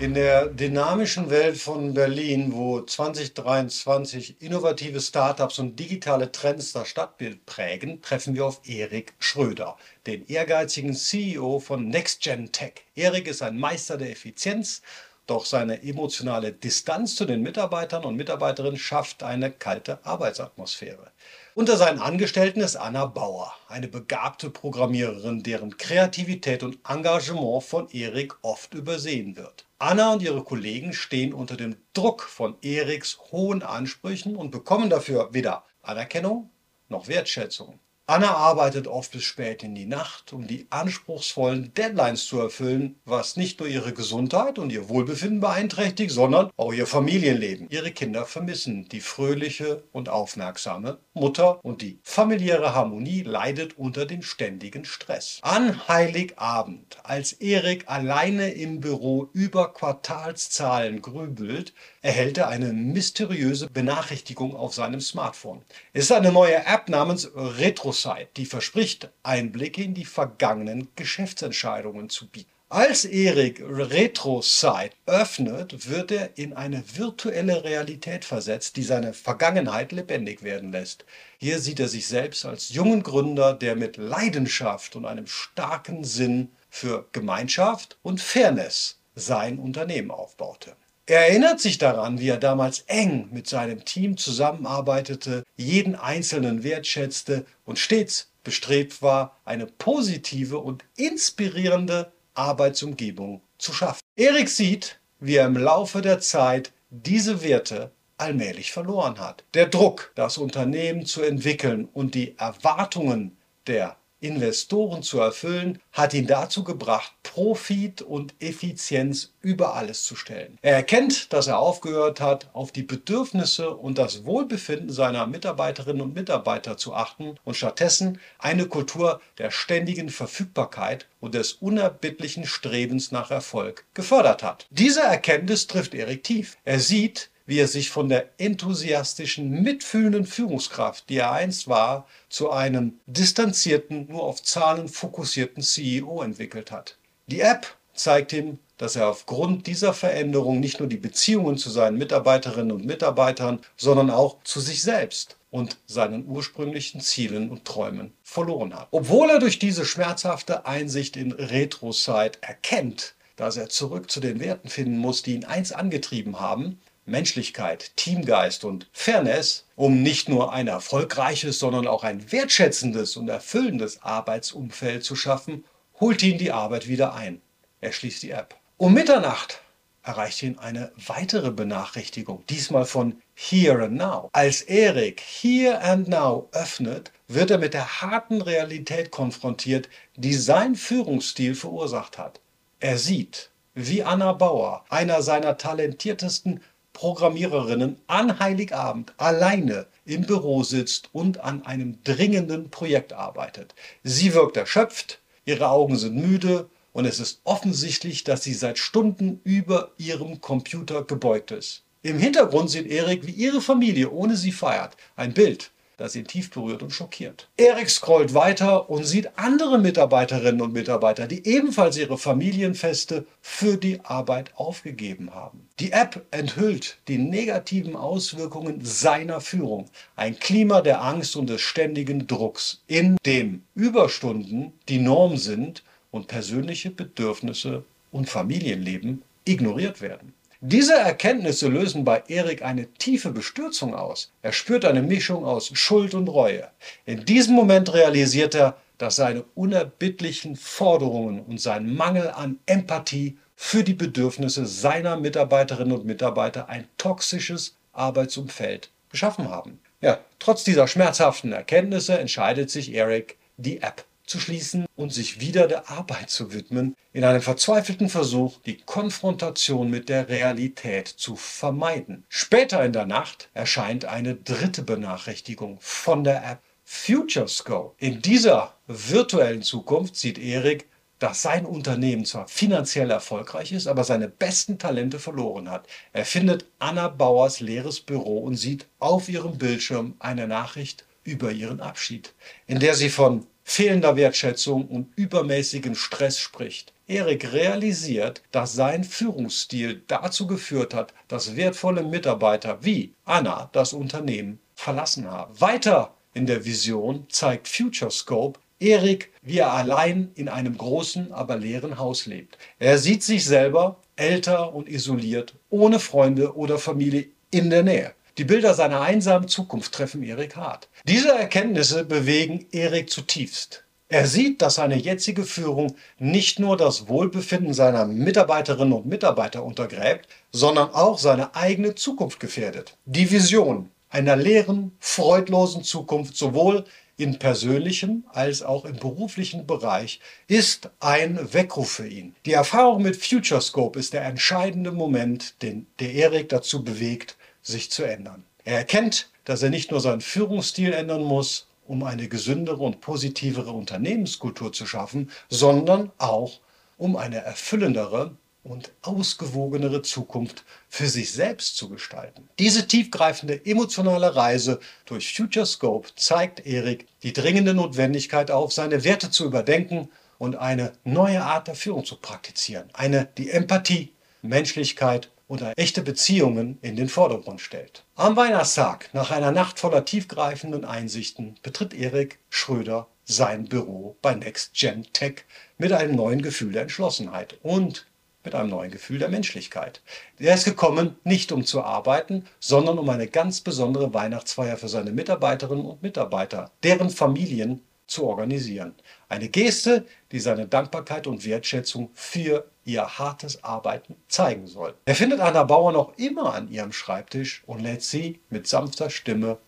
In der dynamischen Welt von Berlin, wo 2023 innovative Startups und digitale Trends das Stadtbild prägen, treffen wir auf Erik Schröder, den ehrgeizigen CEO von NextGen Tech. Erik ist ein Meister der Effizienz, doch seine emotionale Distanz zu den Mitarbeitern und Mitarbeiterinnen schafft eine kalte Arbeitsatmosphäre. Unter seinen Angestellten ist Anna Bauer, eine begabte Programmiererin, deren Kreativität und Engagement von Erik oft übersehen wird. Anna und ihre Kollegen stehen unter dem Druck von Eriks hohen Ansprüchen und bekommen dafür weder Anerkennung noch Wertschätzung. Anna arbeitet oft bis spät in die Nacht, um die anspruchsvollen Deadlines zu erfüllen, was nicht nur ihre Gesundheit und ihr Wohlbefinden beeinträchtigt, sondern auch ihr Familienleben. Ihre Kinder vermissen die fröhliche und aufmerksame Mutter und die familiäre Harmonie leidet unter dem ständigen Stress. An Heiligabend, als Erik alleine im Büro über Quartalszahlen grübelt, erhält er eine mysteriöse Benachrichtigung auf seinem Smartphone. Es ist eine neue App namens RetroSite, die verspricht, Einblicke in die vergangenen Geschäftsentscheidungen zu bieten. Als Erik RetroSite öffnet, wird er in eine virtuelle Realität versetzt, die seine Vergangenheit lebendig werden lässt. Hier sieht er sich selbst als jungen Gründer, der mit Leidenschaft und einem starken Sinn für Gemeinschaft und Fairness sein Unternehmen aufbaute. Er erinnert sich daran, wie er damals eng mit seinem Team zusammenarbeitete, jeden Einzelnen wertschätzte und stets bestrebt war, eine positive und inspirierende Arbeitsumgebung zu schaffen. Erik sieht, wie er im Laufe der Zeit diese Werte allmählich verloren hat. Der Druck, das Unternehmen zu entwickeln und die Erwartungen der Investoren zu erfüllen, hat ihn dazu gebracht, Profit und Effizienz über alles zu stellen. Er erkennt, dass er aufgehört hat, auf die Bedürfnisse und das Wohlbefinden seiner Mitarbeiterinnen und Mitarbeiter zu achten und stattdessen eine Kultur der ständigen Verfügbarkeit und des unerbittlichen Strebens nach Erfolg gefördert hat. Diese Erkenntnis trifft Erik tief. Er sieht, wie er sich von der enthusiastischen, mitfühlenden Führungskraft, die er einst war, zu einem distanzierten, nur auf Zahlen fokussierten CEO entwickelt hat. Die App zeigt ihm, dass er aufgrund dieser Veränderung nicht nur die Beziehungen zu seinen Mitarbeiterinnen und Mitarbeitern, sondern auch zu sich selbst und seinen ursprünglichen Zielen und Träumen verloren hat. Obwohl er durch diese schmerzhafte Einsicht in Retroside erkennt, dass er zurück zu den Werten finden muss, die ihn einst angetrieben haben, Menschlichkeit, Teamgeist und Fairness, um nicht nur ein erfolgreiches, sondern auch ein wertschätzendes und erfüllendes Arbeitsumfeld zu schaffen, holt ihn die Arbeit wieder ein. Er schließt die App. Um Mitternacht erreicht ihn eine weitere Benachrichtigung, diesmal von Here and Now. Als Erik Here and Now öffnet, wird er mit der harten Realität konfrontiert, die sein Führungsstil verursacht hat. Er sieht, wie Anna Bauer, einer seiner talentiertesten Programmiererinnen an Heiligabend alleine im Büro sitzt und an einem dringenden Projekt arbeitet. Sie wirkt erschöpft, ihre Augen sind müde und es ist offensichtlich, dass sie seit Stunden über ihrem Computer gebeugt ist. Im Hintergrund sieht Erik, wie ihre Familie ohne sie feiert. Ein Bild, das ihn tief berührt und schockiert. Erik scrollt weiter und sieht andere Mitarbeiterinnen und Mitarbeiter, die ebenfalls ihre Familienfeste für die Arbeit aufgegeben haben. Die App enthüllt die negativen Auswirkungen seiner Führung. Ein Klima der Angst und des ständigen Drucks, in dem Überstunden die Norm sind und persönliche Bedürfnisse und Familienleben ignoriert werden. Diese Erkenntnisse lösen bei Erik eine tiefe Bestürzung aus. Er spürt eine Mischung aus Schuld und Reue. In diesem Moment realisiert er, dass seine unerbittlichen Forderungen und sein Mangel an Empathie für die Bedürfnisse seiner Mitarbeiterinnen und Mitarbeiter ein toxisches Arbeitsumfeld geschaffen haben. Ja, trotz dieser schmerzhaften Erkenntnisse entscheidet sich Eric, die App zu schließen und sich wieder der Arbeit zu widmen, in einem verzweifelten Versuch, die Konfrontation mit der Realität zu vermeiden. Später in der Nacht erscheint eine dritte Benachrichtigung von der App FutureScope. In dieser virtuellen Zukunft sieht Erik, dass sein Unternehmen zwar finanziell erfolgreich ist, aber seine besten Talente verloren hat. Er findet Anna Bauers leeres Büro und sieht auf ihrem Bildschirm eine Nachricht über ihren Abschied, in der sie von fehlender Wertschätzung und übermäßigem Stress spricht. Erik realisiert, dass sein Führungsstil dazu geführt hat, dass wertvolle Mitarbeiter wie Anna das Unternehmen verlassen haben. Weiter in der Vision zeigt Futurescope Erik, wie er allein in einem großen, aber leeren Haus lebt. Er sieht sich selber älter und isoliert, ohne Freunde oder Familie in der Nähe. Die Bilder seiner einsamen Zukunft treffen Erik hart. Diese Erkenntnisse bewegen Erik zutiefst. Er sieht, dass seine jetzige Führung nicht nur das Wohlbefinden seiner Mitarbeiterinnen und Mitarbeiter untergräbt, sondern auch seine eigene Zukunft gefährdet. Die Vision einer leeren, freudlosen Zukunft sowohl in persönlichem als auch im beruflichen Bereich ist ein Weckruf für ihn. Die Erfahrung mit Futurescope ist der entscheidende Moment, den der Erik dazu bewegt, sich zu ändern. Er erkennt, dass er nicht nur seinen Führungsstil ändern muss, um eine gesündere und positivere Unternehmenskultur zu schaffen, sondern auch um eine erfüllendere und ausgewogenere Zukunft für sich selbst zu gestalten. Diese tiefgreifende emotionale Reise durch Futurescope zeigt Erik die dringende Notwendigkeit auf, seine Werte zu überdenken und eine neue Art der Führung zu praktizieren. Eine, die Empathie, Menschlichkeit oder echte Beziehungen in den Vordergrund stellt. Am Weihnachtstag, nach einer Nacht voller tiefgreifenden Einsichten, betritt Erik Schröder sein Büro bei Next Gen Tech mit einem neuen Gefühl der Entschlossenheit und mit einem neuen Gefühl der Menschlichkeit. Er ist gekommen, nicht um zu arbeiten, sondern um eine ganz besondere Weihnachtsfeier für seine Mitarbeiterinnen und Mitarbeiter, deren Familien zu organisieren. Eine Geste, die seine Dankbarkeit und Wertschätzung für ihr hartes Arbeiten zeigen soll. Er findet Anna Bauer noch immer an ihrem Schreibtisch und lädt sie mit sanfter Stimme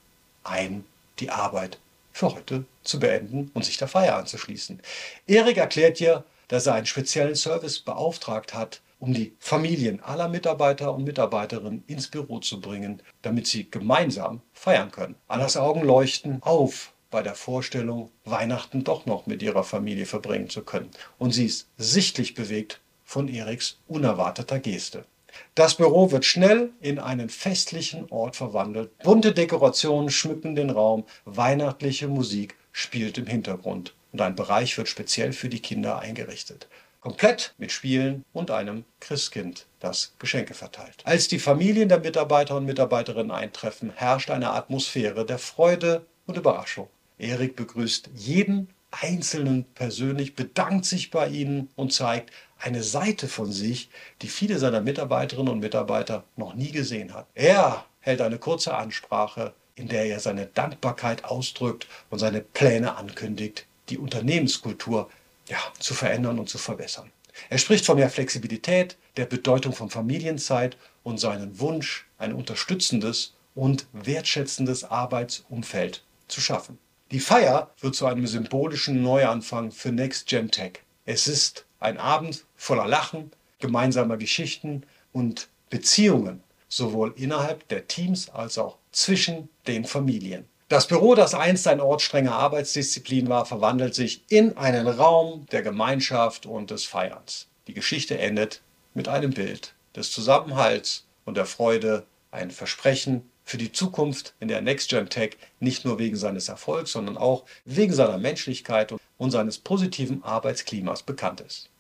ein, die Arbeit für heute zu beenden und sich der Feier anzuschließen. Erik erklärt ihr, dass er einen speziellen Service beauftragt hat, um die Familien aller Mitarbeiter und Mitarbeiterinnen ins Büro zu bringen, damit sie gemeinsam feiern können. Annas Augen leuchten auf bei der Vorstellung, Weihnachten doch noch mit ihrer Familie verbringen zu können. Und sie ist sichtlich bewegt von Eriks unerwarteter Geste. Das Büro wird schnell in einen festlichen Ort verwandelt. Bunte Dekorationen schmücken den Raum, weihnachtliche Musik spielt im Hintergrund und ein Bereich wird speziell für die Kinder eingerichtet. Komplett mit Spielen und einem Christkind, das Geschenke verteilt. Als die Familien der Mitarbeiter und Mitarbeiterinnen eintreffen, herrscht eine Atmosphäre der Freude und Überraschung. Erik begrüßt jeden Einzelnen persönlich, bedankt sich bei ihnen und zeigt eine Seite von sich, die viele seiner Mitarbeiterinnen und Mitarbeiter noch nie gesehen hat. Er hält eine kurze Ansprache, in der er seine Dankbarkeit ausdrückt und seine Pläne ankündigt, die Unternehmenskultur ja, zu verändern und zu verbessern. Er spricht von mehr Flexibilität, der Bedeutung von Familienzeit und seinen Wunsch, ein unterstützendes und wertschätzendes Arbeitsumfeld zu schaffen. Die Feier wird zu einem symbolischen Neuanfang für Next Gen Tech. Es ist ein Abend voller Lachen, gemeinsamer Geschichten und Beziehungen, sowohl innerhalb der Teams als auch zwischen den Familien. Das Büro, das einst ein Ort strenger Arbeitsdisziplin war, verwandelt sich in einen Raum der Gemeinschaft und des Feierns. Die Geschichte endet mit einem Bild des Zusammenhalts und der Freude, ein Versprechen für die Zukunft, in der NextGen Tech nicht nur wegen seines Erfolgs, sondern auch wegen seiner Menschlichkeit und seines positiven Arbeitsklimas bekannt ist.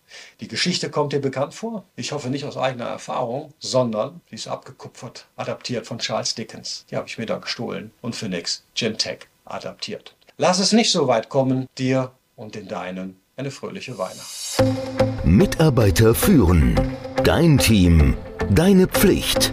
Die Geschichte kommt dir bekannt vor? Ich hoffe nicht aus eigener Erfahrung, sondern sie ist abgekupfert, adaptiert von Charles Dickens. Die habe ich mir da gestohlen und für NextGen Tech adaptiert. Lass es nicht so weit kommen, dir und den Deinen eine fröhliche Weihnacht. Mitarbeiter führen. Dein Team. Deine Pflicht.